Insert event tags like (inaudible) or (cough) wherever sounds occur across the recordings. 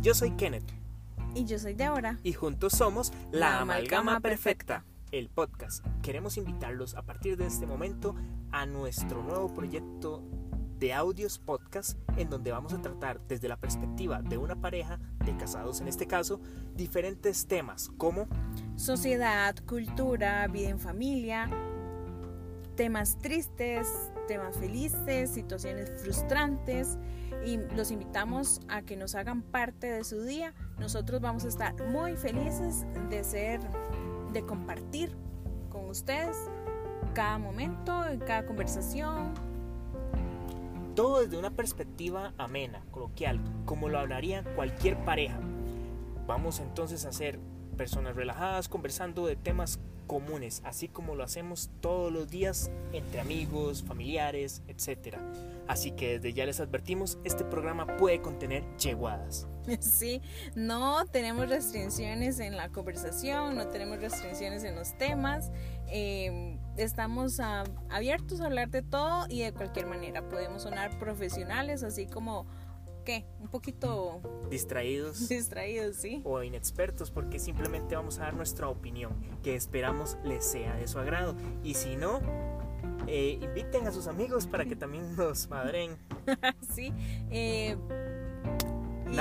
Yo soy Kenneth. Y yo soy Deborah. Y juntos somos La, Amalgama, Perfecta, el podcast. Queremos invitarlos a partir de este momento a nuestro nuevo proyecto de audios podcast en donde vamos a tratar desde la perspectiva de una pareja, de casados en este caso, diferentes temas como sociedad, cultura, vida en familia, temas tristes, temas felices, situaciones frustrantes y los invitamos a que nos hagan parte de su día. Nosotros vamos a estar muy felices de ser, de compartir con ustedes cada momento, en cada conversación. Todo desde una perspectiva amena, coloquial, como lo hablaría cualquier pareja. Vamos entonces a ser personas relajadas conversando de temas comunes, así como lo hacemos todos los días entre amigos, familiares, etc. Así que desde ya les advertimos, este programa puede contener yeguadas. (laughs) Sí, no tenemos restricciones en la conversación, no tenemos restricciones en los temas. Em, estamos abiertos a hablar de todo y de cualquier manera. Podemos sonar profesionales, así como ¿qué? Un poquito distraídos. (laughs) Distraídos, sí. O inexpertos, porque simplemente vamos a dar nuestra opinión, que esperamos les sea de su agrado. Y si no, eh, inviten a sus amigos para que también nos madren. (laughs) sí. Eh,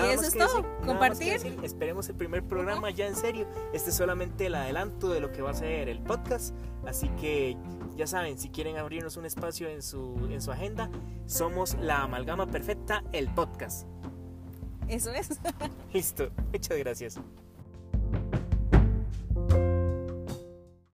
y eso es todo, compartir. Esperemos el primer programa ya en serio. Este es solamente el adelanto de lo que va a ser el podcast. Así que ya saben, si quieren abrirnos un espacio en su, en su agenda, somos la amalgama perfecta, el podcast. Eso es. (laughs) Listo, muchas gracias.